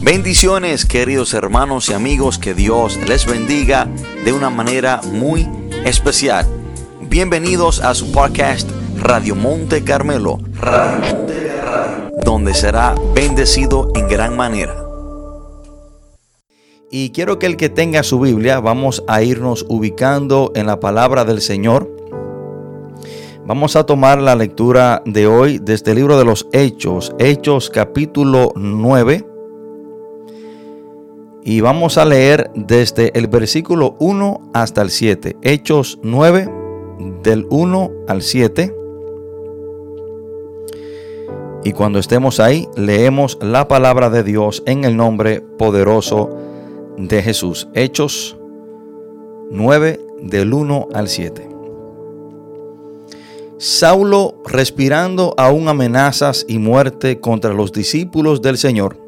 Bendiciones queridos hermanos y amigos, que Dios les bendiga de una manera muy especial. Bienvenidos a su podcast Radio Monte Carmelo, donde será bendecido en gran manera. Y quiero que el que tenga su Biblia, vamos a irnos ubicando en la palabra del Señor. Vamos a tomar la lectura de hoy desde el libro de los Hechos, Hechos capítulo 9 y vamos a leer desde el versículo 1 hasta el 7. Hechos 9, del 1 al 7. Y cuando estemos ahí, leemos la palabra de Dios en el nombre poderoso de Jesús. Hechos 9, del 1 al 7. Saulo, respirando aún amenazas y muerte contra los discípulos del Señor,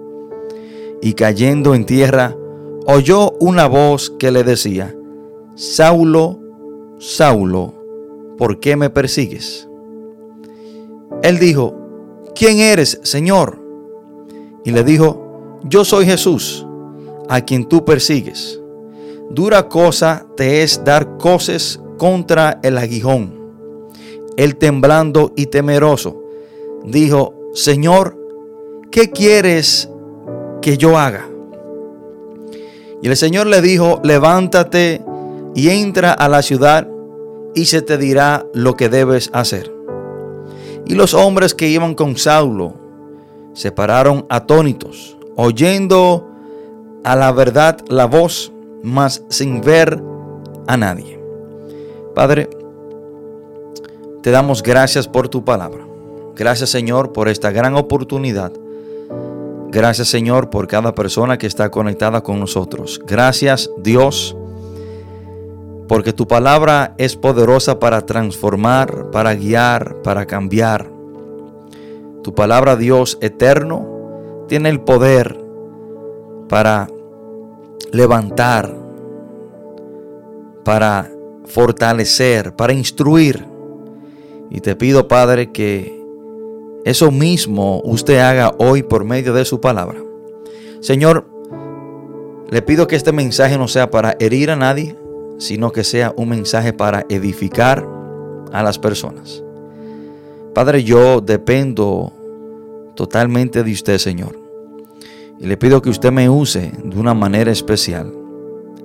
y cayendo en tierra, oyó una voz que le decía, Saulo, Saulo, ¿por qué me persigues? Él dijo, ¿quién eres, Señor? Y le dijo, yo soy Jesús, a quien tú persigues. Dura cosa te es dar coces contra el aguijón. Él temblando y temeroso, dijo, Señor, ¿qué quieres que yo haga? Y el Señor le dijo, levántate y entra a la ciudad y se te dirá lo que debes hacer. Y los hombres que iban con Saulo se pararon atónitos, oyendo a la verdad la voz, mas sin ver a nadie. Padre, te damos gracias por tu palabra. Gracias Señor por esta gran oportunidad Gracias Señor por cada persona que está conectada con nosotros. Gracias Dios porque tu palabra es poderosa para transformar, para guiar, para cambiar. Tu palabra Dios eterno tiene el poder para levantar, para fortalecer, para instruir. Y te pido Padre que eso mismo usted haga hoy por medio de su palabra. Señor, le pido que este mensaje no sea para herir a nadie, sino que sea un mensaje para edificar a las personas. Padre, yo dependo totalmente de usted, Señor. Y le pido que usted me use de una manera especial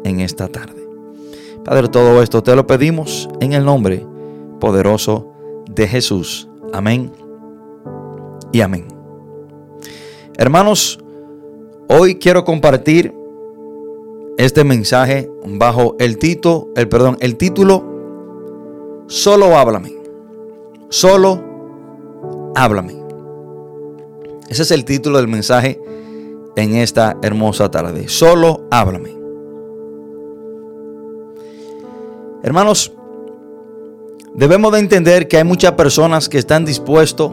en esta tarde. Padre, todo esto te lo pedimos en el nombre poderoso de Jesús. Amén y amén. Hermanos, hoy quiero compartir este mensaje bajo el título, el perdón, el título Solo háblame. Solo háblame. Ese es el título del mensaje en esta hermosa tarde. Solo háblame. Hermanos, debemos de entender que hay muchas personas que están dispuestos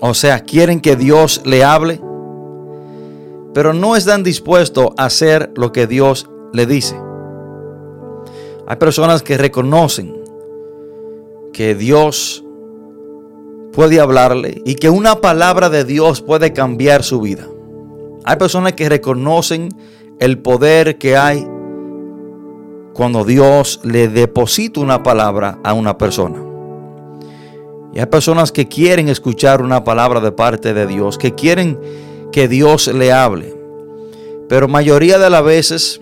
o sea, quieren que Dios le hable, pero no están dispuestos a hacer lo que Dios le dice. Hay personas que reconocen que Dios puede hablarle y que una palabra de Dios puede cambiar su vida. Hay personas que reconocen el poder que hay cuando Dios le deposita una palabra a una persona. Y hay personas que quieren escuchar una palabra de parte de Dios, que quieren que Dios le hable. Pero mayoría de las veces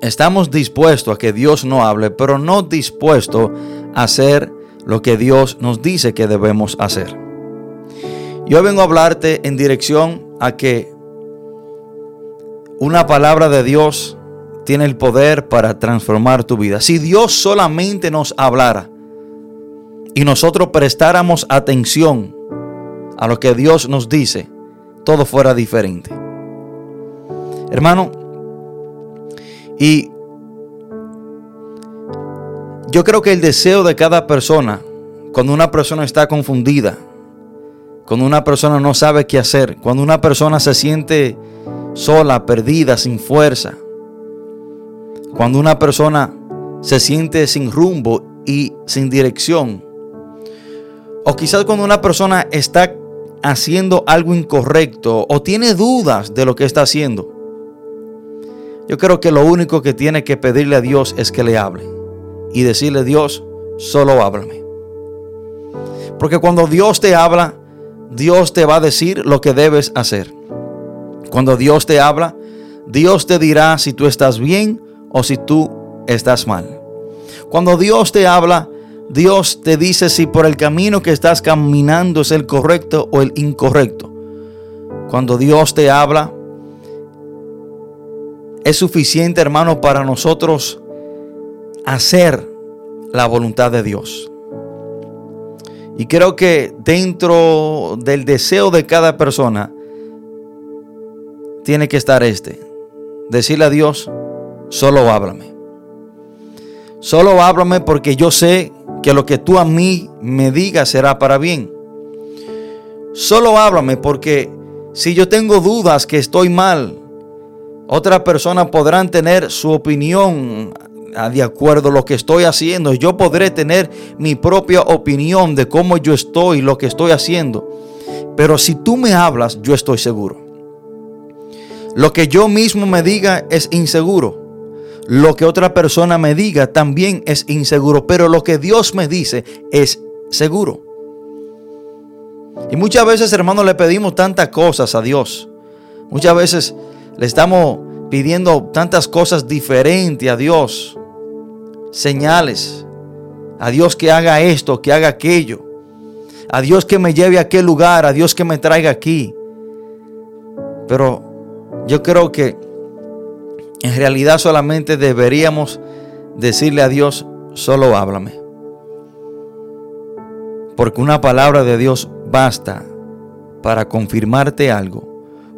estamos dispuestos a que Dios no hable, pero no dispuestos a hacer lo que Dios nos dice que debemos hacer. Yo vengo a hablarte en dirección a que una palabra de Dios tiene el poder para transformar tu vida. Si Dios solamente nos hablara, y nosotros prestáramos atención a lo que Dios nos dice, todo fuera diferente. Hermano, y yo creo que el deseo de cada persona, cuando una persona está confundida, cuando una persona no sabe qué hacer, cuando una persona se siente sola, perdida, sin fuerza, cuando una persona se siente sin rumbo y sin dirección, o quizás cuando una persona está haciendo algo incorrecto o tiene dudas de lo que está haciendo, yo creo que lo único que tiene que pedirle a Dios es que le hable y decirle, Dios, solo háblame. Porque cuando Dios te habla, Dios te va a decir lo que debes hacer. Cuando Dios te habla, Dios te dirá si tú estás bien o si tú estás mal. Cuando Dios te habla, Dios te dice si por el camino que estás caminando es el correcto o el incorrecto. Cuando Dios te habla, es suficiente, hermano, para nosotros hacer la voluntad de Dios. Y creo que dentro del deseo de cada persona tiene que estar este. Decirle a Dios, solo háblame. Solo háblame porque yo sé que lo que tú a mí me digas será para bien. Solo háblame porque si yo tengo dudas que estoy mal, otras personas podrán tener su opinión de acuerdo a lo que estoy haciendo. Yo podré tener mi propia opinión de cómo yo estoy, lo que estoy haciendo. Pero si tú me hablas, yo estoy seguro. Lo que yo mismo me diga es inseguro. Lo que otra persona me diga también es inseguro. Pero lo que Dios me dice es seguro. Y muchas veces, hermanos, le pedimos tantas cosas a Dios. Muchas veces le estamos pidiendo tantas cosas diferentes a Dios. Señales. A Dios que haga esto, que haga aquello. A Dios que me lleve a aquel lugar, a Dios que me traiga aquí. Pero yo creo que en realidad solamente deberíamos decirle a Dios, solo háblame. Porque una palabra de Dios basta para confirmarte algo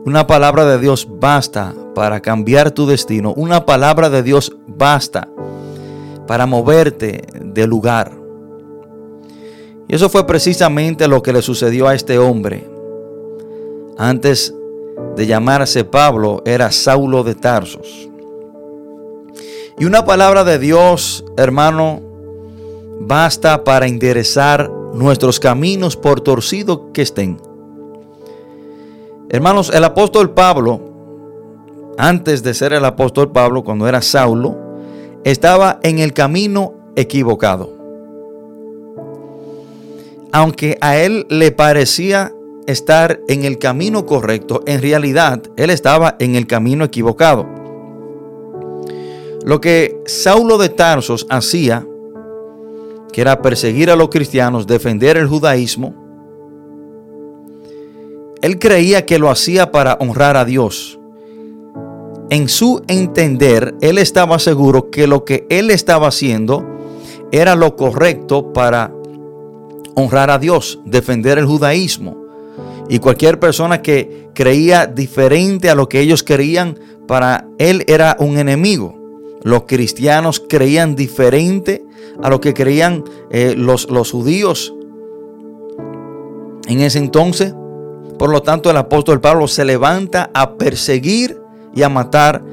una palabra de Dios basta para cambiar tu destino. Una palabra de Dios basta para moverte de lugar. Y eso fue precisamente lo que le sucedió a este hombre. Antes de llamarse Pablo, era Saulo de Tarsos. Y una palabra de Dios, hermano, basta para enderezar nuestros caminos por torcidos que estén. Hermanos, el apóstol Pablo, antes de ser el apóstol Pablo, cuando era Saulo, estaba en el camino equivocado. Aunque a él le parecía estar en el camino correcto, en realidad él estaba en el camino equivocado. Lo que Saulo de Tarsos hacía, que era perseguir a los cristianos, defender el judaísmo, él creía que lo hacía para honrar a Dios. En su entender, él estaba seguro que lo que él estaba haciendo era lo correcto para honrar a Dios, defender el judaísmo. Y cualquier persona que creía diferente a lo que ellos creían, para él era un enemigo. Los cristianos creían diferente a lo que creían eh, los, los judíos en ese entonces. Por lo tanto, el apóstol Pablo se levanta a perseguir y a matar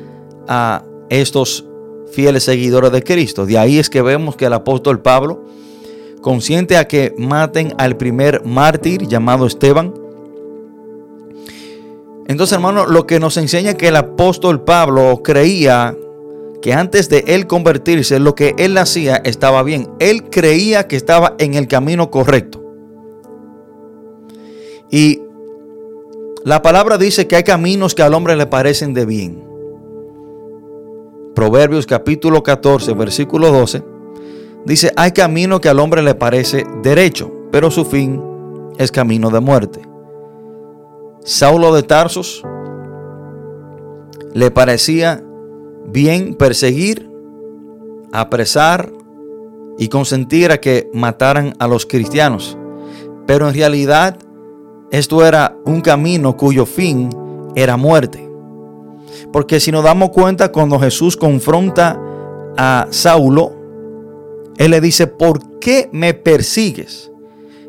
a estos fieles seguidores de Cristo. De ahí es que vemos que el apóstol Pablo consiente a que maten al primer mártir llamado Esteban. Entonces, hermano, lo que nos enseña que el apóstol Pablo creía que antes de él convertirse, lo que él hacía estaba bien. Él creía que estaba en el camino correcto. Y la palabra dice que hay caminos que al hombre le parecen de bien. Proverbios capítulo 14, versículo 12, dice, hay camino que al hombre le parece derecho, pero su fin es camino de muerte. Saulo de Tarsos le parecía bien perseguir, apresar y consentir a que mataran a los cristianos, pero en realidad esto era un camino cuyo fin era muerte. Porque si nos damos cuenta, cuando Jesús confronta a Saulo, él le dice, ¿por qué me persigues?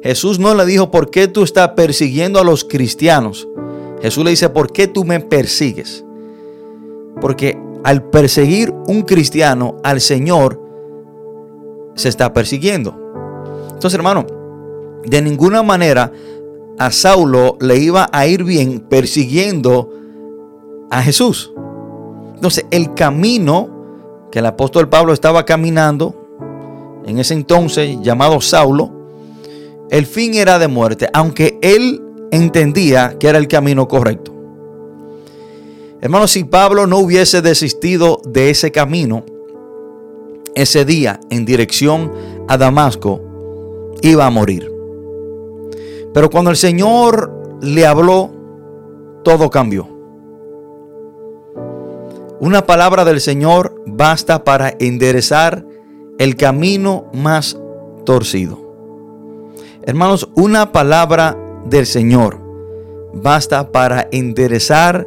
Jesús no le dijo, ¿por qué tú estás persiguiendo a los cristianos? Jesús le dice, ¿por qué tú me persigues? Porque al perseguir un cristiano al Señor, se está persiguiendo. Entonces, hermano, de ninguna manera a Saulo le iba a ir bien persiguiendo a Jesús. Entonces, el camino que el apóstol Pablo estaba caminando en ese entonces, llamado Saulo, el fin era de muerte, aunque él entendía que era el camino correcto. Hermano, si Pablo no hubiese desistido de ese camino, ese día en dirección a Damasco, iba a morir. Pero cuando el Señor le habló, todo cambió. Una palabra del Señor basta para enderezar el camino más torcido. Hermanos, una palabra del Señor basta para enderezar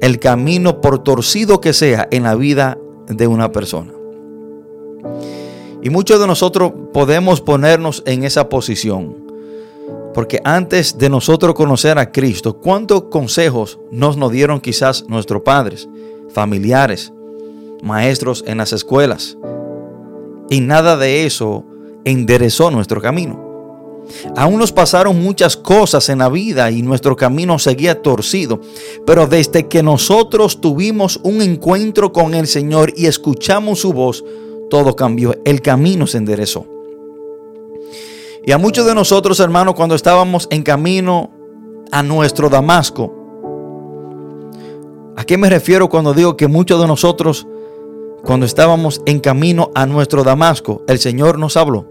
el camino por torcido que sea en la vida de una persona. Y muchos de nosotros podemos ponernos en esa posición. Porque antes de nosotros conocer a Cristo, ¿cuántos consejos nos, nos dieron quizás nuestros padres, familiares, maestros en las escuelas? Y nada de eso enderezó nuestro camino. Aún nos pasaron muchas cosas en la vida y nuestro camino seguía torcido. Pero desde que nosotros tuvimos un encuentro con el Señor y escuchamos su voz, todo cambió. El camino se enderezó. Y a muchos de nosotros, hermanos, cuando estábamos en camino a nuestro Damasco, ¿a qué me refiero cuando digo que muchos de nosotros, cuando estábamos en camino a nuestro Damasco, el Señor nos habló?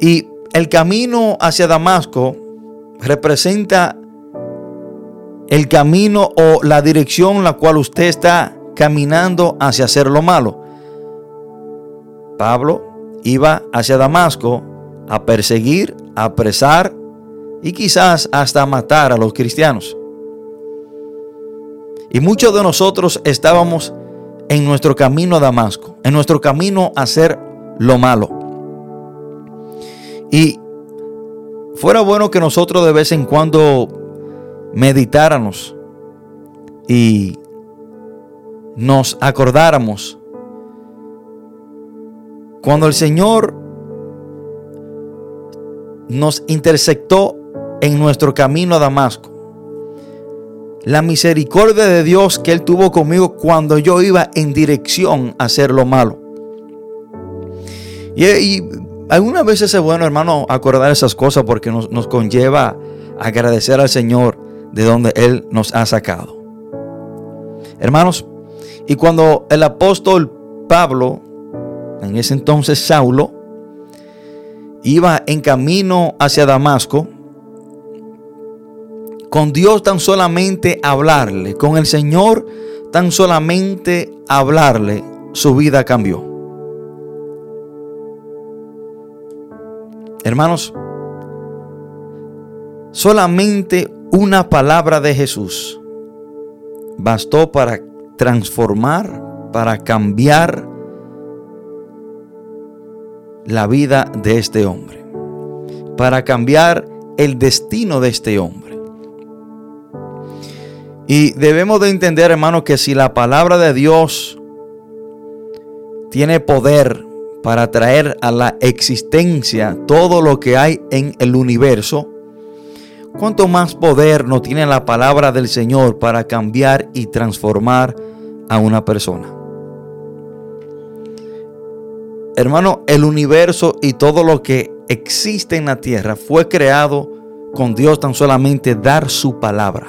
Y el camino hacia Damasco representa el camino o la dirección la cual usted está caminando hacia hacer lo malo. Pablo iba hacia Damasco a perseguir, a apresar y quizás hasta matar a los cristianos. Y muchos de nosotros estábamos en nuestro camino a Damasco, en nuestro camino a hacer lo malo. Y fuera bueno que nosotros de vez en cuando meditáramos y nos acordáramos cuando el Señor nos intersectó en nuestro camino a Damasco. La misericordia de Dios que Él tuvo conmigo cuando yo iba en dirección a hacer lo malo. Y, y algunas veces es bueno, hermano, acordar esas cosas porque nos, nos conlleva agradecer al Señor de donde Él nos ha sacado. Hermanos, y cuando el apóstol Pablo, en ese entonces Saulo, iba en camino hacia Damasco, con Dios tan solamente hablarle, con el Señor tan solamente hablarle, su vida cambió. Hermanos, solamente una palabra de Jesús bastó para transformar, para cambiar la vida de este hombre, para cambiar el destino de este hombre. Y debemos de entender, hermanos, que si la palabra de Dios tiene poder para traer a la existencia todo lo que hay en el universo, ¿cuánto más poder no tiene la palabra del Señor para cambiar y transformar a una persona? Hermano, el universo y todo lo que existe en la tierra fue creado con Dios tan solamente dar su palabra.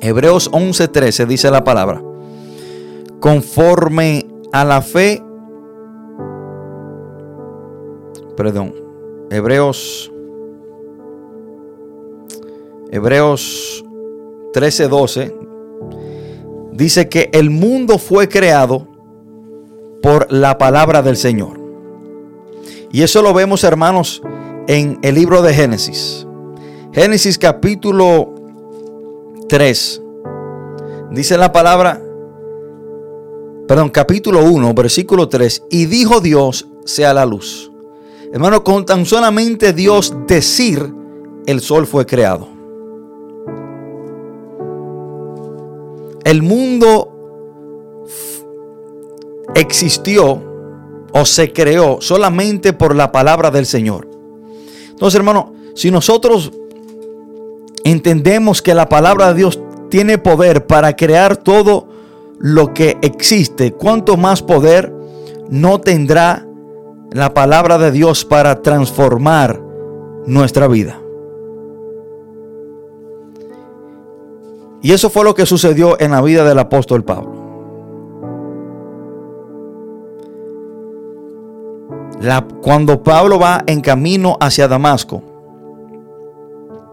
Hebreos 11:13 dice la palabra, conforme a la fe, perdón, Hebreos, Hebreos 13:12 dice que el mundo fue creado por la palabra del Señor. Y eso lo vemos, hermanos, en el libro de Génesis. Génesis capítulo 3, Dice la palabra, perdón, capítulo 1, versículo 3, y dijo Dios, sea la luz. Hermano, con tan solamente Dios decir, el sol fue creado. El mundo existió o se creó solamente por la palabra del Señor. Entonces, hermano, si nosotros entendemos que la palabra de Dios tiene poder para crear todo lo que existe, ¿cuánto más poder no tendrá la palabra de Dios para transformar nuestra vida? Y eso fue lo que sucedió en la vida del apóstol Pablo. cuando Pablo va en camino hacia Damasco,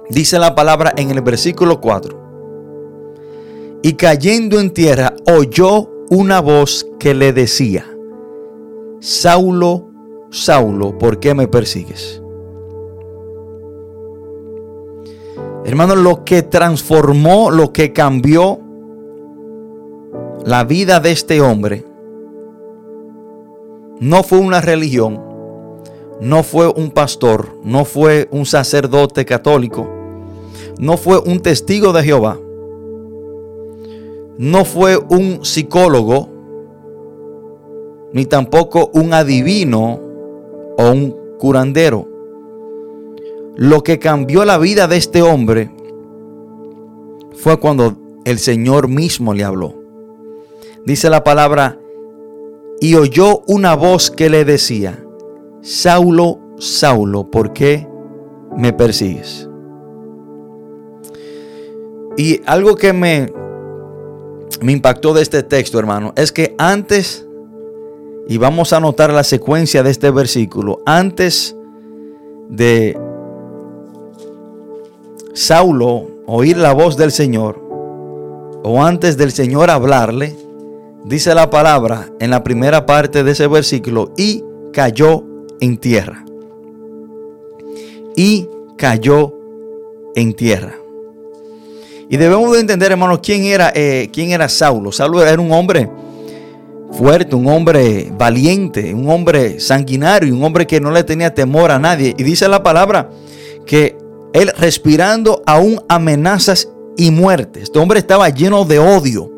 dice la palabra en el versículo 4, y cayendo en tierra oyó una voz que le decía, Saulo, Saulo, ¿por qué me persigues? Hermano, lo que transformó, lo que cambió la vida de este hombre, no fue una religión, no fue un pastor, no fue un sacerdote católico, no fue un testigo de Jehová, no fue un psicólogo, ni tampoco un adivino o un curandero. Lo que cambió la vida de este hombre fue cuando el Señor mismo le habló. Dice la palabra, y oyó una voz que le decía, Saulo, Saulo, ¿por qué me persigues? Y algo que me me impactó de este texto, hermano, es que antes, y vamos a notar la secuencia de este versículo, antes de Saulo oír la voz del Señor, o antes del Señor hablarle, dice la palabra en la primera parte de ese versículo, y cayó en tierra. Y cayó en tierra. Y debemos de entender, hermanos, quién era, eh, quién era Saulo. Saulo era un hombre fuerte, un hombre valiente, un hombre sanguinario, un hombre que no le tenía temor a nadie. Y dice la palabra que él respirando aún amenazas y muerte. Este hombre estaba lleno de odio.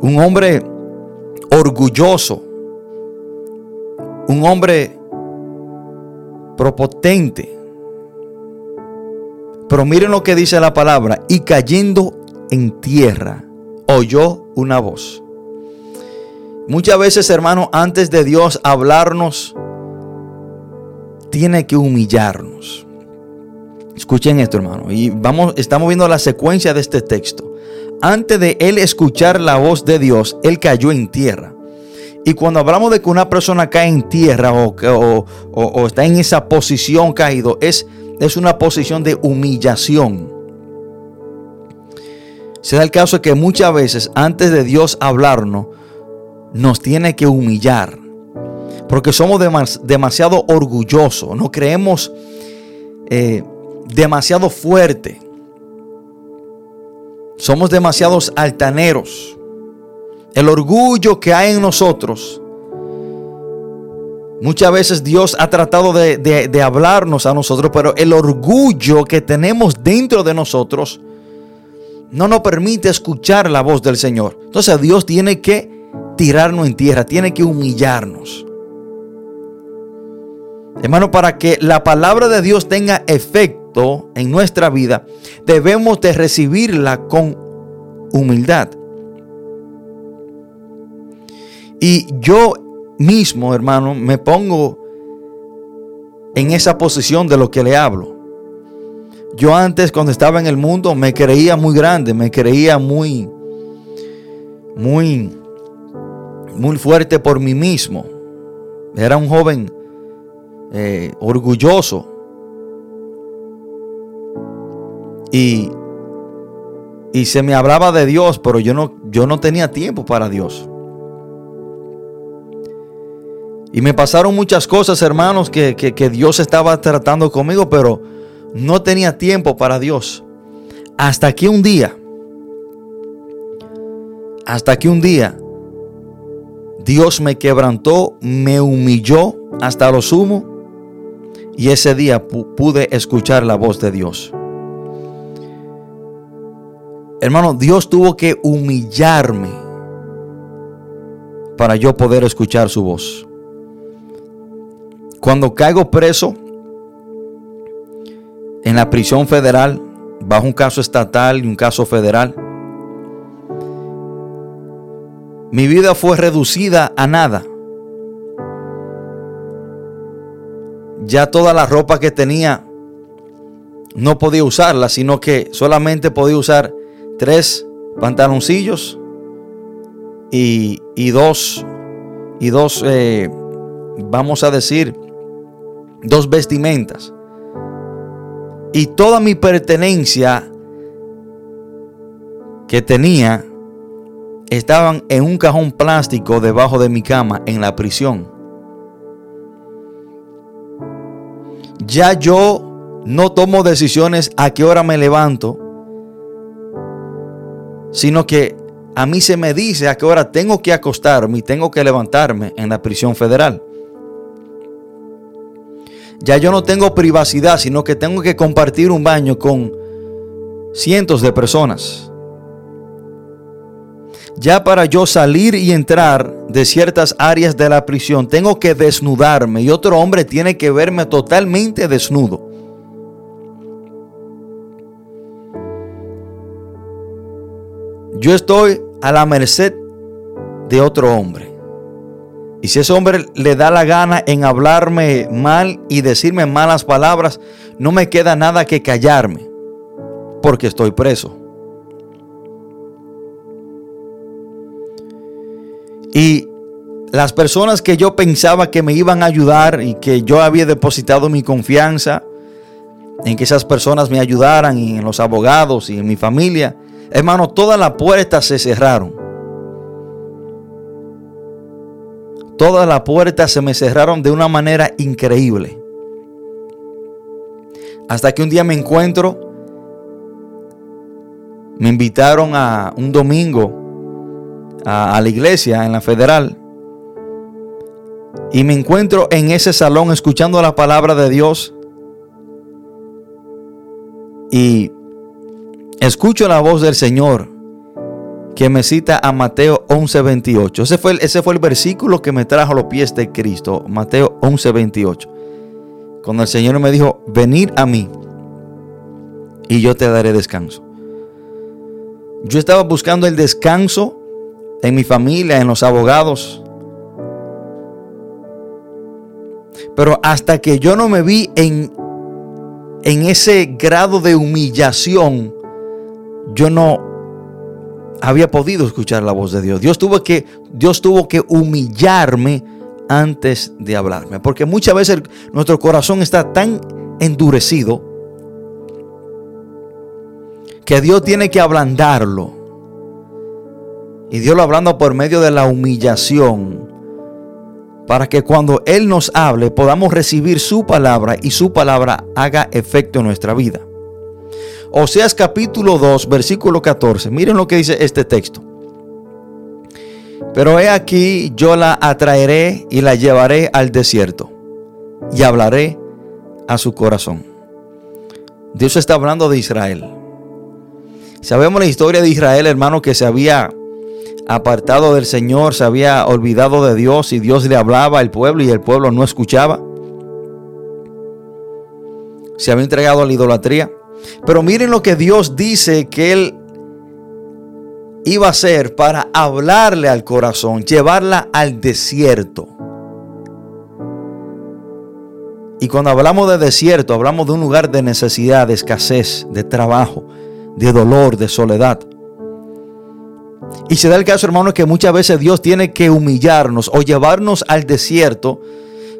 Un hombre orgulloso. Un hombre propotente. Pero miren lo que dice la palabra. Y cayendo en tierra, oyó una voz. Muchas veces, hermano, antes de Dios hablarnos, tiene que humillarnos. Escuchen esto, hermano. Y vamos, estamos viendo la secuencia de este texto. Antes de él escuchar la voz de Dios, él cayó en tierra. Y cuando hablamos de que una persona cae en tierra o, o, o está en esa posición caído, es es una posición de humillación. Se da el caso que muchas veces antes de Dios hablarnos, nos tiene que humillar. Porque somos demasiado orgullosos, no creemos eh, demasiado fuerte. Somos demasiados altaneros. El orgullo que hay en nosotros Muchas veces Dios ha tratado de, hablarnos a nosotros, pero el orgullo que tenemos dentro de nosotros no nos permite escuchar la voz del Señor. Entonces Dios tiene que tirarnos en tierra, tiene que humillarnos. Hermano, para que la palabra de Dios tenga efecto en nuestra vida, debemos de recibirla con humildad. Y yo mismo, hermano, me pongo en esa posición de lo que le hablo. Yo antes, cuando estaba en el mundo, me creía muy grande, me creía muy, muy, muy fuerte por mí mismo. Era un joven eh, orgulloso. Y, y se me hablaba de Dios, pero yo no, yo no tenía tiempo para Dios. Y me pasaron muchas cosas, hermanos, que, Dios estaba tratando conmigo, pero no tenía tiempo para Dios. Hasta que un día Hasta que un día Dios me quebrantó, me humilló hasta lo sumo y ese día pude escuchar la voz de Dios. Hermano, Dios tuvo que humillarme para yo poder escuchar su voz. Cuando caigo preso en la prisión federal, bajo un caso estatal y un caso federal, mi vida fue reducida a nada. Ya toda la ropa que tenía no podía usarla, sino que solamente podía usar tres pantaloncillos y, dos, y dos, eh, vamos a decir, dos vestimentas. Y toda mi pertenencia que tenía estaban en un cajón plástico debajo de mi cama en la prisión. Ya yo no tomo decisiones a qué hora me levanto, sino que a mí se me dice a qué hora tengo que acostarme y tengo que levantarme en la prisión federal. Ya yo no tengo privacidad, sino que tengo que compartir un baño con cientos de personas. Ya para yo salir y entrar de ciertas áreas de la prisión, tengo que desnudarme y otro hombre tiene que verme totalmente desnudo. Yo estoy a la merced de otro hombre. Y si ese hombre le da la gana en hablarme mal y decirme malas palabras, no me queda nada que callarme, porque estoy preso. Y las personas que yo pensaba que me iban a ayudar y que yo había depositado mi confianza en que esas personas me ayudaran y en los abogados y en mi familia, Hermano, todas las puertas se cerraron. Todas las puertas se me cerraron de una manera increíble. Hasta que un día me encuentro, me invitaron a un domingo a, la iglesia en la federal. Y me encuentro en ese salón escuchando la palabra de Dios. Y escucho la voz del Señor que me cita a Mateo 11:28. Ese fue, el, ese fue el versículo que me trajo los pies de Cristo, Mateo 11:28. Cuando el Señor me dijo, venid a mí y yo te daré descanso. Yo estaba buscando el descanso en mi familia, en los abogados. Pero hasta que yo no me vi en, en ese grado de humillación, yo no había podido escuchar la voz de Dios. Dios tuvo que, Dios tuvo que humillarme antes de hablarme. Porque muchas veces nuestro corazón está tan endurecido que Dios tiene que ablandarlo. Y Dios lo hablando por medio de la humillación. Para que cuando Él nos hable podamos recibir su palabra y su palabra haga efecto en nuestra vida. Oseas capítulo 2, versículo 14. Miren lo que dice este texto. Pero he aquí, yo la atraeré y la llevaré al desierto y hablaré a su corazón. Dios está hablando de Israel. Sabemos la historia de Israel, hermano, que se había apartado del Señor, se había olvidado de Dios y Dios le hablaba al pueblo y el pueblo no escuchaba. Se había entregado a la idolatría. Pero miren lo que Dios dice que Él iba a hacer para hablarle al corazón, llevarla al desierto. Y cuando hablamos de desierto, hablamos de un lugar de necesidad, de escasez, de trabajo, de dolor, de soledad. Y se da el caso, hermano, que muchas veces Dios tiene que humillarnos o llevarnos al desierto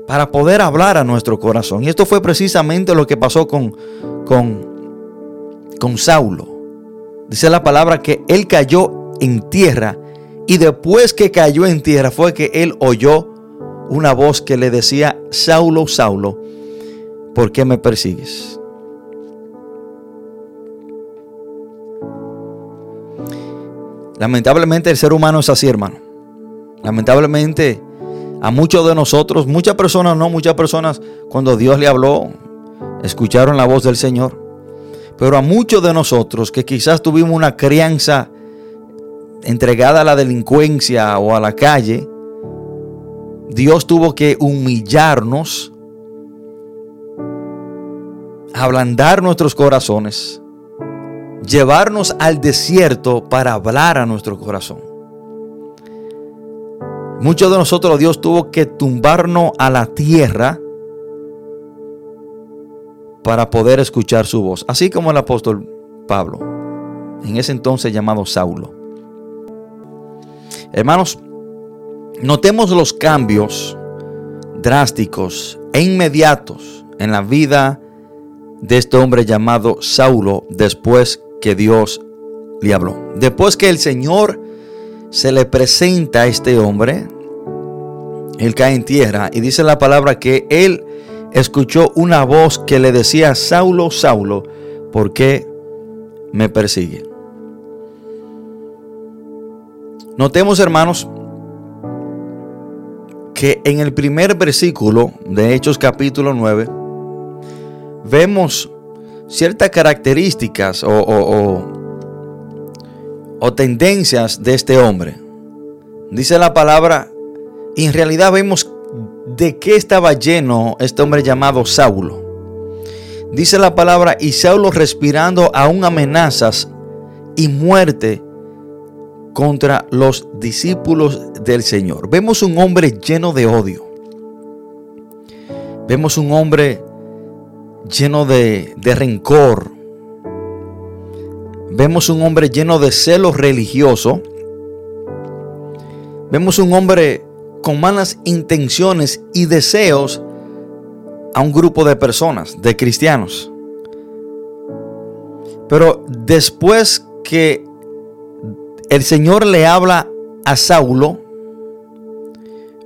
para poder hablar a nuestro corazón. Y esto fue precisamente lo que pasó con, con Saulo. Dice la palabra que él cayó en tierra y después que cayó en tierra fue que él oyó una voz que le decía, Saulo, Saulo, ¿por qué me persigues? Lamentablemente el ser humano es así, hermano. Lamentablemente a muchos de nosotros, muchas personas no, muchas personas cuando Dios le habló, escucharon la voz del Señor. Pero a muchos de nosotros que quizás tuvimos una crianza entregada a la delincuencia o a la calle, Dios tuvo que humillarnos, ablandar nuestros corazones, llevarnos al desierto para hablar a nuestro corazón. Muchos de nosotros Dios tuvo que tumbarnos a la tierra para poder escuchar su voz, así como el apóstol Pablo, en ese entonces llamado Saulo. Hermanos, notemos los cambios drásticos e inmediatos en la vida de este hombre llamado Saulo después que Dios le habló. Después que el Señor se le presenta a este hombre, él cae en tierra y dice la palabra que él escuchó una voz que le decía, Saulo, Saulo, ¿por qué me persigue? Notemos, hermanos, que en el primer versículo de Hechos capítulo 9, vemos ciertas características o, o tendencias de este hombre. Dice la palabra, y en realidad vemos de qué estaba lleno este hombre llamado Saulo. Dice la palabra, y Saulo respirando aún amenazas y muerte contra los discípulos del Señor. Vemos un hombre lleno de odio. Vemos un hombre lleno de, rencor. Vemos un hombre lleno de celo religioso. Vemos un hombre con malas intenciones y deseos a un grupo de personas, de cristianos. Pero después que el Señor le habla a Saulo,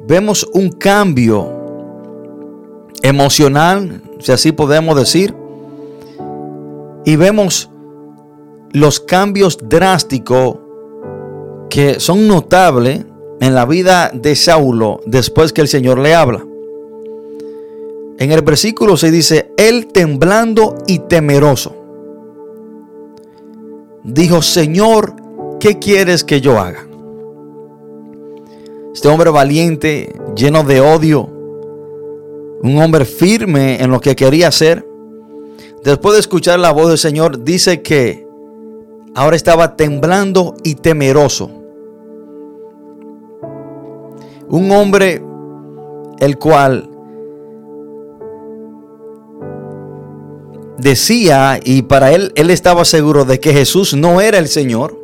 vemos un cambio emocional, si así podemos decir, y vemos los cambios drásticos que son notables en la vida de Saulo después que el Señor le habla. En el versículo se dice, él temblando y temeroso, dijo, Señor, ¿qué quieres que yo haga? Este hombre valiente, lleno de odio, un hombre firme en lo que quería hacer, después de escuchar la voz del Señor, dice que ahora estaba temblando y temeroso. Un hombre el cual decía, y para él, él estaba seguro de que Jesús no era el Señor.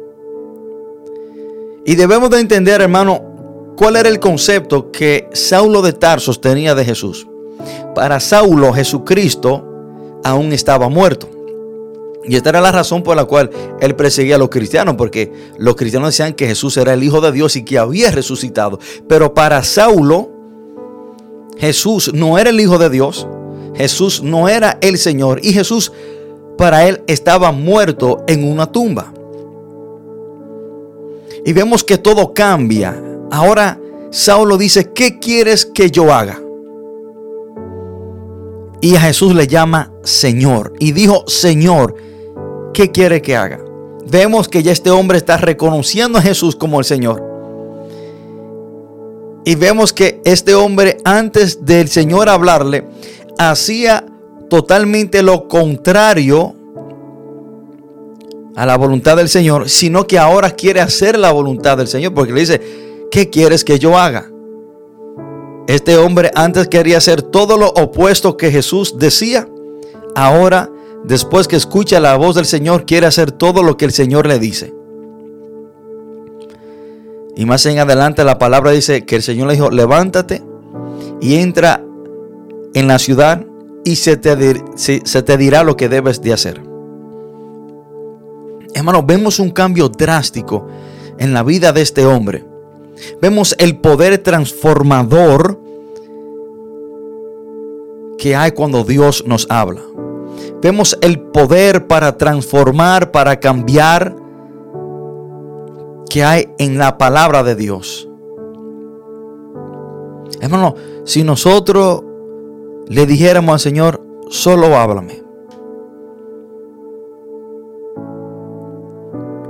Y debemos de entender, hermano, cuál era el concepto que Saulo de Tarsos tenía de Jesús. Para Saulo, Jesucristo aún estaba muerto. Y esta era la razón por la cual él perseguía a los cristianos, porque los cristianos decían que Jesús era el Hijo de Dios y que había resucitado. Pero para Saulo, Jesús no era el Hijo de Dios, Jesús no era el Señor y Jesús para él estaba muerto en una tumba. Y vemos que todo cambia. Ahora Saulo dice, ¿qué quieres que yo haga? Y a Jesús le llama Señor. Y dijo, Señor, ¿qué quiere que haga? Vemos que ya este hombre está reconociendo a Jesús como el Señor. Y vemos que este hombre antes del Señor hablarle hacía totalmente lo contrario a la voluntad del Señor, sino que ahora quiere hacer la voluntad del Señor, porque le dice, ¿qué quieres que yo haga? Este hombre antes quería hacer todo lo opuesto que Jesús decía, ahora después que escucha la voz del Señor, quiere hacer todo lo que el Señor le dice. Y más en adelante la palabra dice que el Señor le dijo, levántate y entra en la ciudad y se te, dirá lo que debes de hacer. Hermano, vemos un cambio drástico en la vida de este hombre. Vemos el poder transformador que hay cuando Dios nos habla. Vemos el poder para transformar, para cambiar, que hay en la palabra de Dios. Hermano, si nosotros le dijéramos al Señor, solo háblame.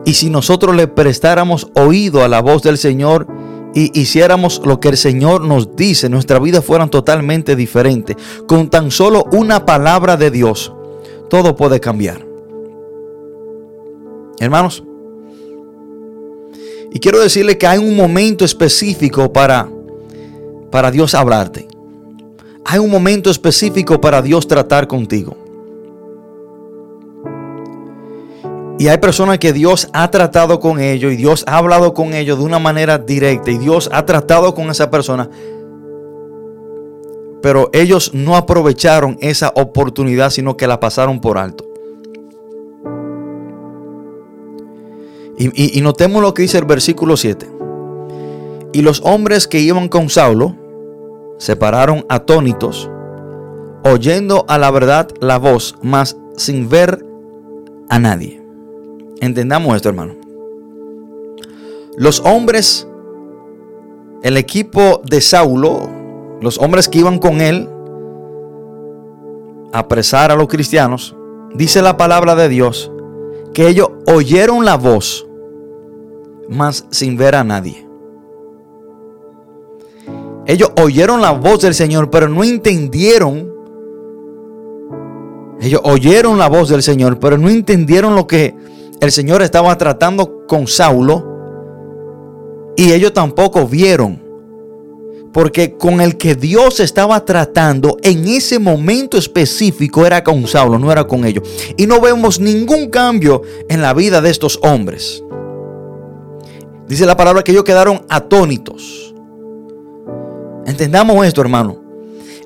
Y si nosotros le prestáramos oído a la voz del Señor y hiciéramos lo que el Señor nos dice, nuestra vida fueran totalmente diferente. Con tan solo una palabra de Dios, todo puede cambiar. Hermanos, y quiero decirle que hay un momento específico para, para Dios hablarte. Hay un momento específico para Dios tratar contigo. Y hay personas que Dios ha tratado con ellos y Dios ha hablado con ellos de una manera directa y Dios ha tratado con esa persona. Pero ellos no aprovecharon esa oportunidad, sino que la pasaron por alto. Y, notemos lo que dice el versículo 7. Y los hombres que iban con Saulo se pararon atónitos, oyendo a la verdad la voz, mas sin ver a nadie. Entendamos esto, hermano. Los hombres, el equipo de Saulo, los hombres que iban con él a apresar a los cristianos, dice la palabra de Dios, que ellos oyeron la voz, mas sin ver a nadie. Ellos oyeron la voz del Señor, pero no entendieron. Ellos oyeron la voz del Señor, pero no entendieron lo que el Señor estaba tratando con Saulo. Y ellos tampoco vieron. Porque con el que Dios estaba tratando en ese momento específico era con Saulo, no era con ellos. Y no vemos ningún cambio en la vida de estos hombres. Dice la palabra que ellos quedaron atónitos. Entendamos esto, hermano.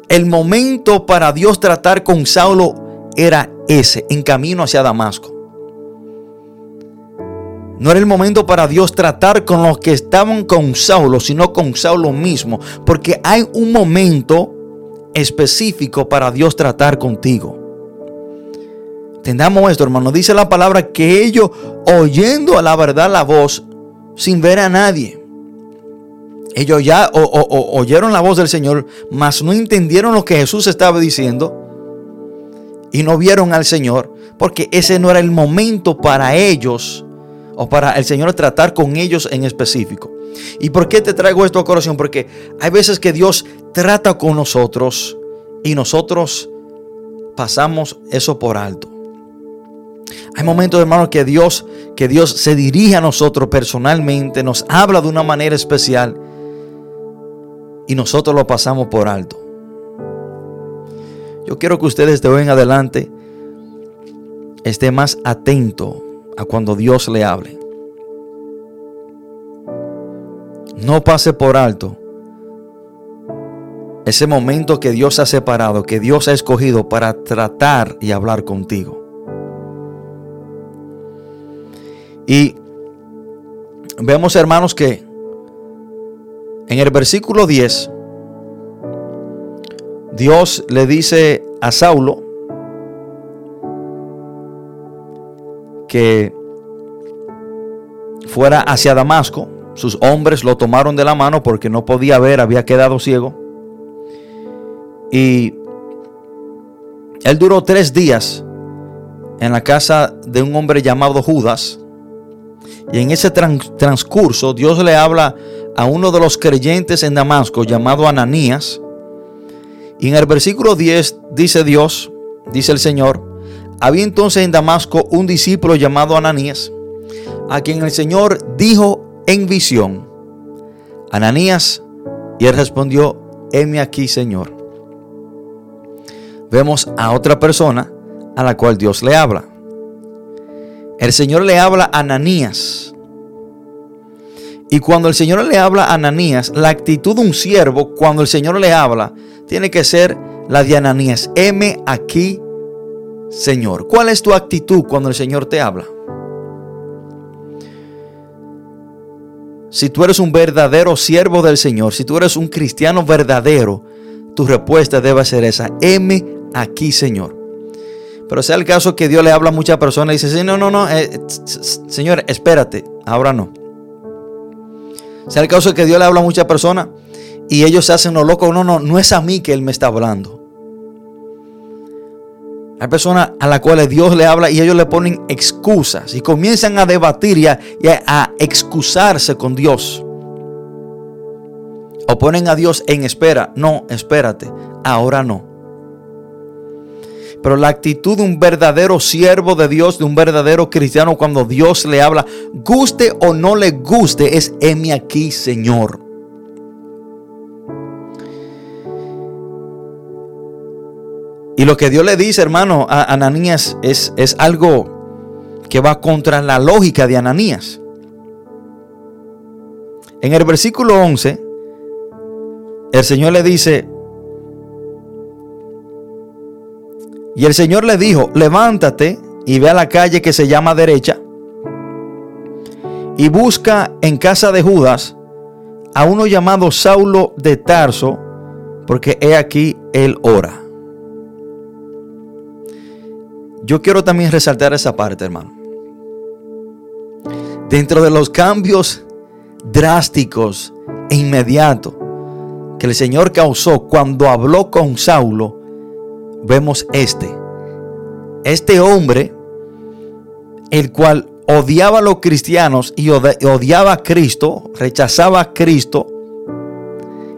El momento para Dios tratar con Saulo era ese, en camino hacia Damasco. No era el momento para Dios tratar con los que estaban con Saulo, sino con Saulo mismo. Porque hay un momento específico para Dios tratar contigo. Entendamos esto, hermano. Dice la palabra que ellos, oyendo a la verdad la voz, sin ver a nadie. Ellos ya oyeron la voz del Señor, mas no entendieron lo que Jesús estaba diciendo. Y no vieron al Señor, porque ese no era el momento para ellos o para el Señor tratar con ellos en específico. ¿Y por qué te traigo esto a corazón? Porque hay veces que Dios trata con nosotros y nosotros pasamos eso por alto. Hay momentos, hermanos, que Dios, que Dios se dirige a nosotros personalmente, nos habla de una manera especial y nosotros lo pasamos por alto. Yo quiero que ustedes de hoy en adelante esté más atento a cuando Dios le hable. No pase por alto ese momento que Dios ha separado, que Dios ha escogido para tratar y hablar contigo. Y vemos, hermanos, que en el versículo 10, Dios le dice a Saulo, que fuera hacia Damasco. Sus hombres lo tomaron de la mano porque no podía ver, había quedado ciego. Y él duró tres días en la casa de un hombre llamado Judas. Y en ese transcurso Dios le habla a uno de los creyentes en Damasco llamado Ananías. Y en el versículo 10 dice Dios, dice el Señor, había entonces en Damasco un discípulo llamado Ananías, a quien el Señor dijo en visión, Ananías, y él respondió, heme aquí, Señor. Vemos a otra persona a la cual Dios le habla. El Señor le habla a Ananías. Y cuando el Señor le habla a Ananías, la actitud de un siervo, cuando el Señor le habla, tiene que ser la de Ananías. Heme aquí, Señor. ¿Cuál es tu actitud cuando el Señor te habla? Si tú eres un verdadero siervo del Señor, si tú eres un cristiano verdadero, tu respuesta debe ser esa. Heme aquí, Señor. Pero sea el caso que Dios le habla a muchas personas y dice, no, no, no, eh, Señor, espérate, ahora no. sea el caso que Dios le habla a muchas personas y ellos se hacen lo loco. No, no, no es a mí que Él me está hablando. Hay personas a las cuales Dios le habla y ellos le ponen excusas y comienzan a debatir y a, excusarse con Dios. O ponen a Dios en espera. No, espérate, ahora no. Pero la actitud de un verdadero siervo de Dios, de un verdadero cristiano, cuando Dios le habla, guste o no le guste, es heme aquí, Señor. Y lo que Dios le dice, hermano, a Ananías es, es algo que va contra la lógica de Ananías. En el versículo 11, el Señor le dice, y el Señor le dijo, levántate y ve a la calle que se llama derecha y busca en casa de Judas a uno llamado Saulo de Tarso, porque he aquí él ora. Yo quiero también resaltar esa parte, hermano. Dentro de los cambios drásticos e inmediatos que el Señor causó cuando habló con Saulo, vemos este. Este hombre, el cual odiaba a los cristianos y odiaba a Cristo, rechazaba a Cristo,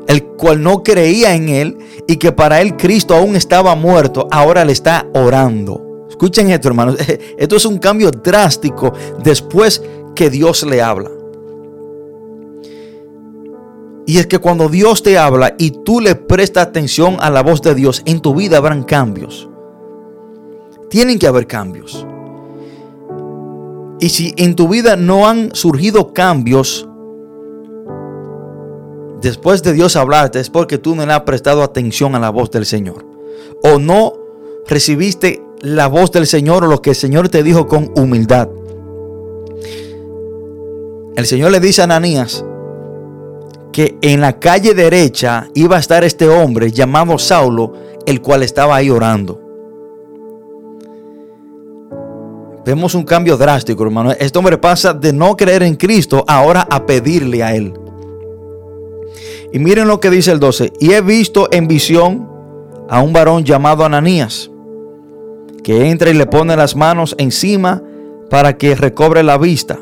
el cual no creía en él y que para él Cristo aún estaba muerto, ahora le está orando. Escuchen esto, hermanos. Esto es un cambio drástico después que Dios le habla. Y es que cuando Dios te habla y tú le prestas atención a la voz de Dios, en tu vida habrán cambios. Tienen que haber cambios. Y si en tu vida no han surgido cambios, después de Dios hablarte, es porque tú no le has prestado atención a la voz del Señor. O no recibiste la voz del Señor o lo que el Señor te dijo con humildad. El Señor le dice a Ananías que en la calle derecha iba a estar este hombre llamado Saulo, el cual estaba ahí orando. Vemos un cambio drástico, hermano. Este hombre pasa de no creer en Cristo ahora a pedirle a Él. Y miren lo que dice el 12. Y he visto en visión a un varón llamado Ananías que entra y le pone las manos encima para que recobre la vista.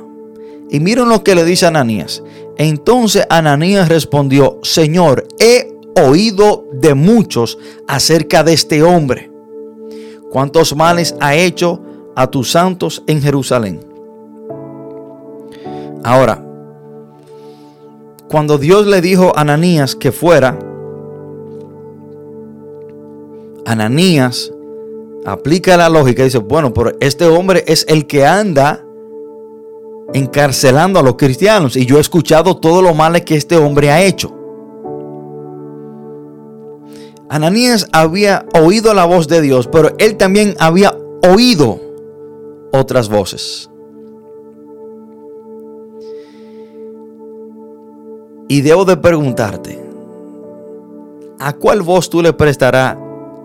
Y miren lo que le dice Ananías. Entonces Ananías respondió, Señor, he oído de muchos acerca de este hombre. ¿Cuántos males ha hecho a tus santos en Jerusalén? Ahora, cuando Dios le dijo a Ananías que fuera, Ananías aplica la lógica y dice, bueno, pero este hombre es el que anda encarcelando a los cristianos y yo he escuchado todo lo malo que este hombre ha hecho. Ananías había oído la voz de Dios, pero él también había oído otras voces. Y debo de preguntarte, ¿a cuál voz tú le prestarás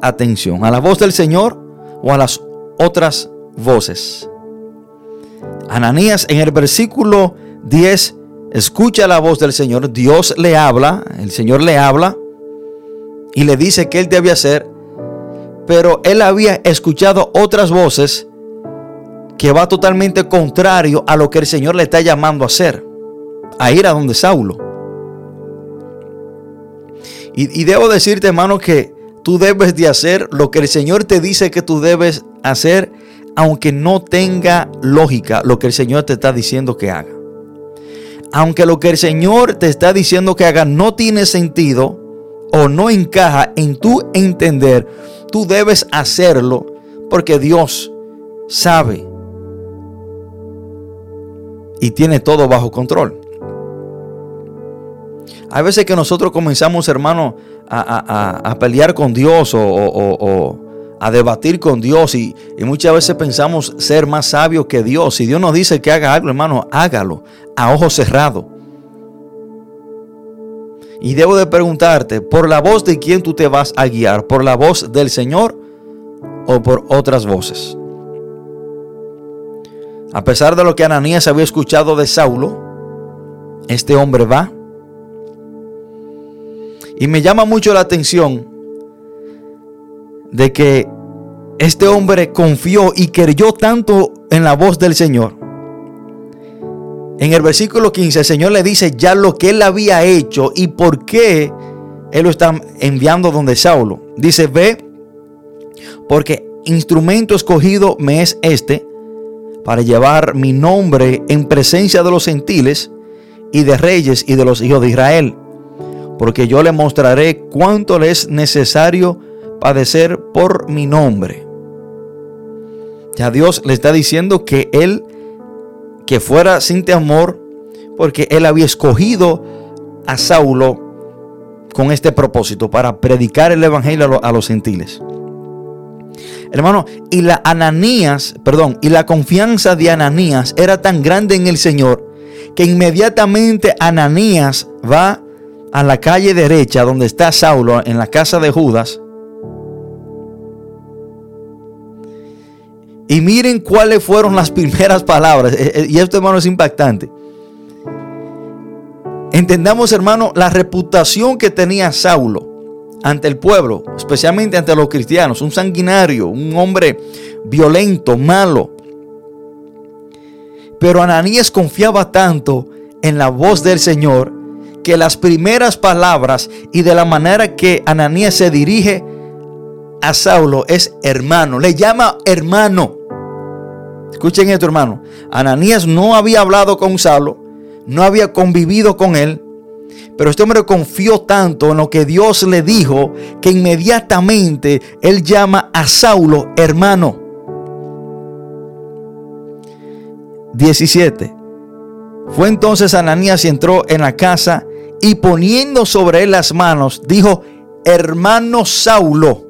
atención? ¿A la voz del Señor o a las otras voces. Ananías en el versículo 10 escucha la voz del Señor, Dios le habla, el Señor le habla y le dice que él debe hacer, pero él había escuchado otras voces que va totalmente contrario a lo que el Señor le está llamando a hacer, a ir a donde Saulo. Y, y debo decirte, hermano, que Tú debes de hacer lo que el Señor te dice que tú debes hacer, aunque no tenga lógica lo que el Señor te está diciendo que haga. Aunque lo que el Señor te está diciendo que haga no tiene sentido o no encaja en tu entender, tú debes hacerlo porque Dios sabe y tiene todo bajo control. Hay veces que nosotros comenzamos, hermano, a, pelear con Dios o, a debatir con Dios y, muchas veces pensamos ser más sabios que Dios. Si Dios nos dice que haga algo, hermano, hágalo a ojos cerrados. Y debo de preguntarte, ¿por la voz de quién tú te vas a guiar? ¿Por la voz del Señor o por otras voces? A pesar de lo que Ananías había escuchado de Saulo, este hombre va. Y me llama mucho la atención de que este hombre confió y creyó tanto en la voz del Señor. En el versículo 15 el Señor le dice ya lo que él había hecho y por qué él lo está enviando donde Saulo. Dice, ve, porque instrumento escogido me es este para llevar mi nombre en presencia de los gentiles y de reyes y de los hijos de Israel. Porque yo le mostraré cuánto le es necesario padecer por mi nombre. Ya Dios le está diciendo que él, que fuera sin temor, porque él había escogido a Saulo con este propósito, para predicar el evangelio a los gentiles. Hermano, y la Ananías, perdón, y la confianza de Ananías era tan grande en el Señor que inmediatamente Ananías va a la calle derecha donde está Saulo en la casa de Judas. Y miren cuáles fueron las primeras palabras. Eh, eh, y esto, hermano, es impactante. Entendamos, hermano, la reputación que tenía Saulo ante el pueblo, especialmente ante los cristianos, un sanguinario, un hombre violento, malo. Pero Ananías confiaba tanto en la voz del Señor que las primeras palabras y de la manera que Ananías se dirige a Saulo es hermano, le llama hermano. Escuchen esto, hermano. Ananías no había hablado con Saulo, no había convivido con él, pero este hombre confió tanto en lo que Dios le dijo que inmediatamente él llama a Saulo hermano. 17. Fue entonces Ananías y entró en la casa y poniendo sobre él las manos, dijo, hermano Saulo.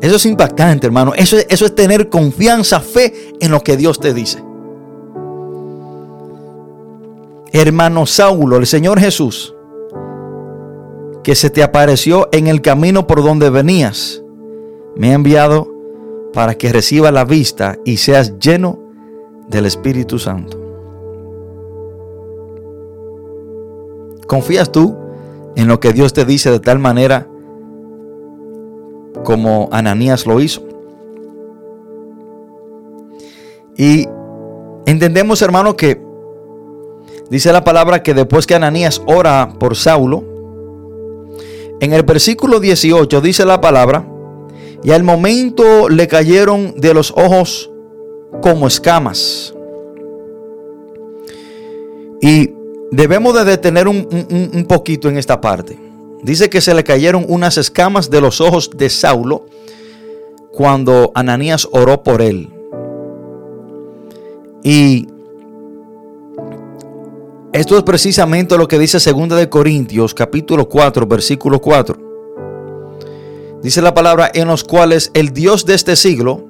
Eso es impactante, hermano. Eso, es tener confianza, fe en lo que Dios te dice hermano Saulo, el Señor Jesús, que se te apareció en el camino por donde venías, me ha enviado para que reciba la vista y seas lleno del Espíritu Santo. ¿Confías tú en lo que Dios te dice de tal manera como Ananías lo hizo? Y entendemos, hermano, que Dice la palabra que después que Ananías ora por Saulo, en el versículo 18 dice la palabra, y al momento le cayeron de los ojos como escamas. Y debemos de detener un, poquito en esta parte. Dice que se le cayeron unas escamas de los ojos de Saulo cuando Ananías oró por él. Y esto es precisamente lo que dice 2 de Corintios capítulo 4 versículo 4. Dice la palabra en los cuales el Dios de este siglo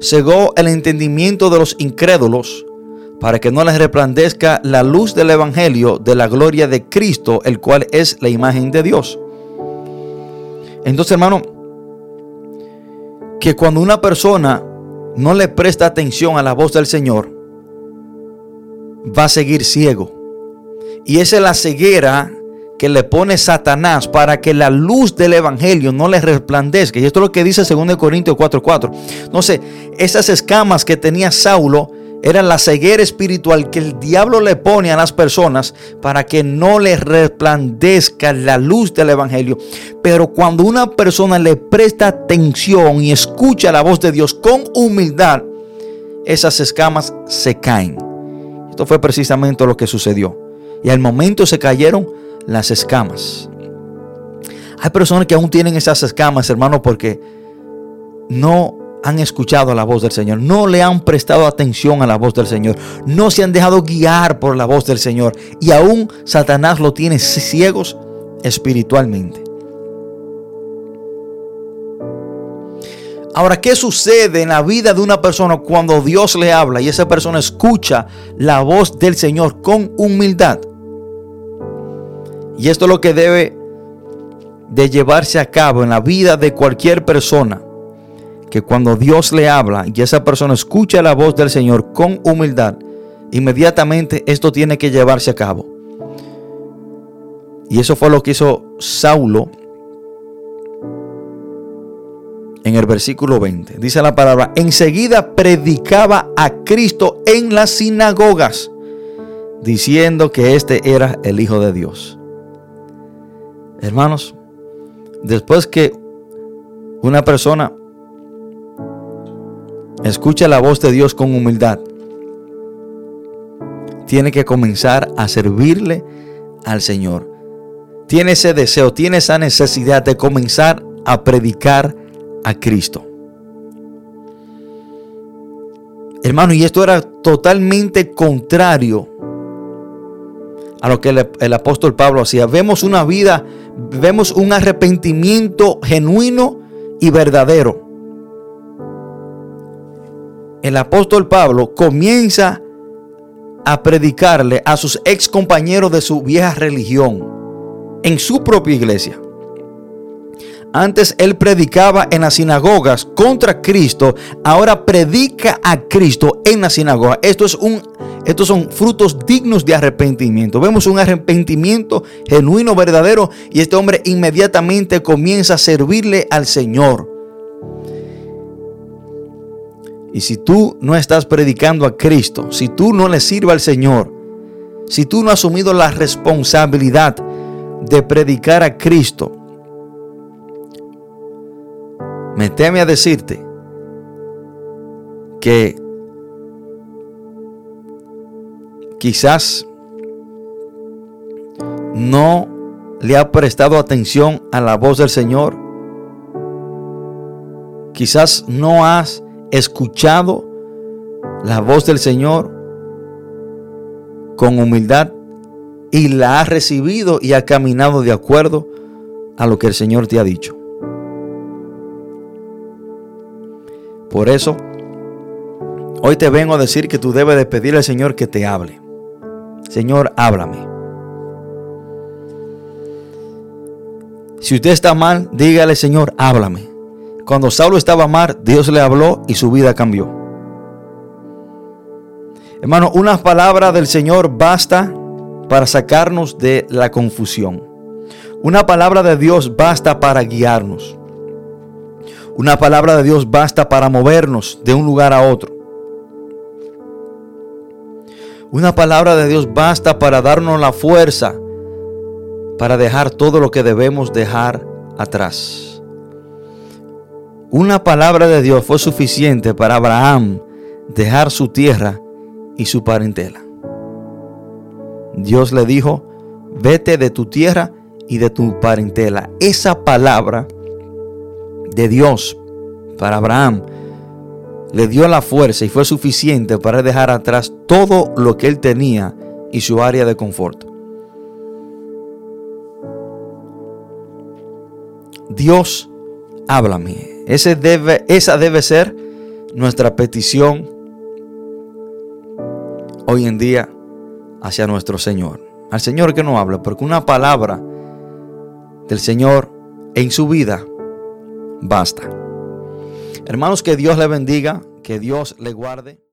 cegó el entendimiento de los incrédulos para que no les resplandezca la luz del evangelio de la gloria de Cristo, el cual es la imagen de Dios. Entonces, hermano, que cuando una persona no le presta atención a la voz del Señor, va a seguir ciego. Y esa es la ceguera que le pone Satanás para que la luz del Evangelio no le resplandezca. Y esto es lo que dice 2 Corintios 4:4. No sé, esas escamas que tenía Saulo eran la ceguera espiritual que el diablo le pone a las personas para que no le resplandezca la luz del Evangelio. Pero cuando una persona le presta atención y escucha la voz de Dios con humildad, esas escamas se caen. Esto fue precisamente lo que sucedió y al momento se cayeron las escamas. Hay personas que aún tienen esas escamas, hermano, porque no han escuchado la voz del Señor, no le han prestado atención a la voz del Señor, no se han dejado guiar por la voz del Señor y aún Satanás lo tiene ciegos espiritualmente. Ahora, ¿qué sucede en la vida de una persona cuando Dios le habla y esa persona escucha la voz del Señor con humildad? Y esto es lo que debe de llevarse a cabo en la vida de cualquier persona. Que cuando Dios le habla y esa persona escucha la voz del Señor con humildad, inmediatamente esto tiene que llevarse a cabo. Y eso fue lo que hizo Saulo en el versículo 20. Dice la palabra, enseguida predicaba a Cristo en las sinagogas, diciendo que este era el Hijo de Dios. Hermanos, después que una persona escucha la voz de Dios con humildad, tiene que comenzar a servirle al Señor. Tiene ese deseo, tiene esa necesidad de comenzar a predicar a Cristo. Hermano, y esto era totalmente contrario a lo que el, apóstol Pablo hacía. Vemos una vida, vemos un arrepentimiento genuino y verdadero. El apóstol Pablo comienza a predicarle a sus ex compañeros de su vieja religión en su propia iglesia. Antes él predicaba en las sinagogas contra Cristo, ahora predica a Cristo en la sinagoga. Esto es un, estos son frutos dignos de arrepentimiento. Vemos un arrepentimiento genuino, verdadero, y este hombre inmediatamente comienza a servirle al Señor. Y si tú no estás predicando a Cristo, si tú no le sirves al Señor, si tú no has asumido la responsabilidad de predicar a Cristo, me teme a decirte que quizás no le ha prestado atención a la voz del Señor. Quizás no has escuchado la voz del Señor con humildad y la has recibido y ha caminado de acuerdo a lo que el Señor te ha dicho. Por eso, hoy te vengo a decir que tú debes de pedir al Señor que te hable. Señor, háblame. Si usted está mal, dígale, Señor, háblame. Cuando Saulo estaba mal, Dios le habló y su vida cambió. Hermano, una palabra del Señor basta para sacarnos de la confusión. Una palabra de Dios basta para guiarnos. Una palabra de Dios basta para movernos de un lugar a otro. Una palabra de Dios basta para darnos la fuerza para dejar todo lo que debemos dejar atrás. Una palabra de Dios fue suficiente para Abraham dejar su tierra y su parentela. Dios le dijo, vete de tu tierra y de tu parentela. Esa palabra de Dios para Abraham le dio la fuerza y fue suficiente para dejar atrás todo lo que él tenía y su área de confort. Dios, háblame. Esa debe ser nuestra petición hoy en día hacia nuestro Señor. Al Señor que no habla, porque una palabra del Señor en su vida basta. Hermanos, que Dios le bendiga, que Dios le guarde.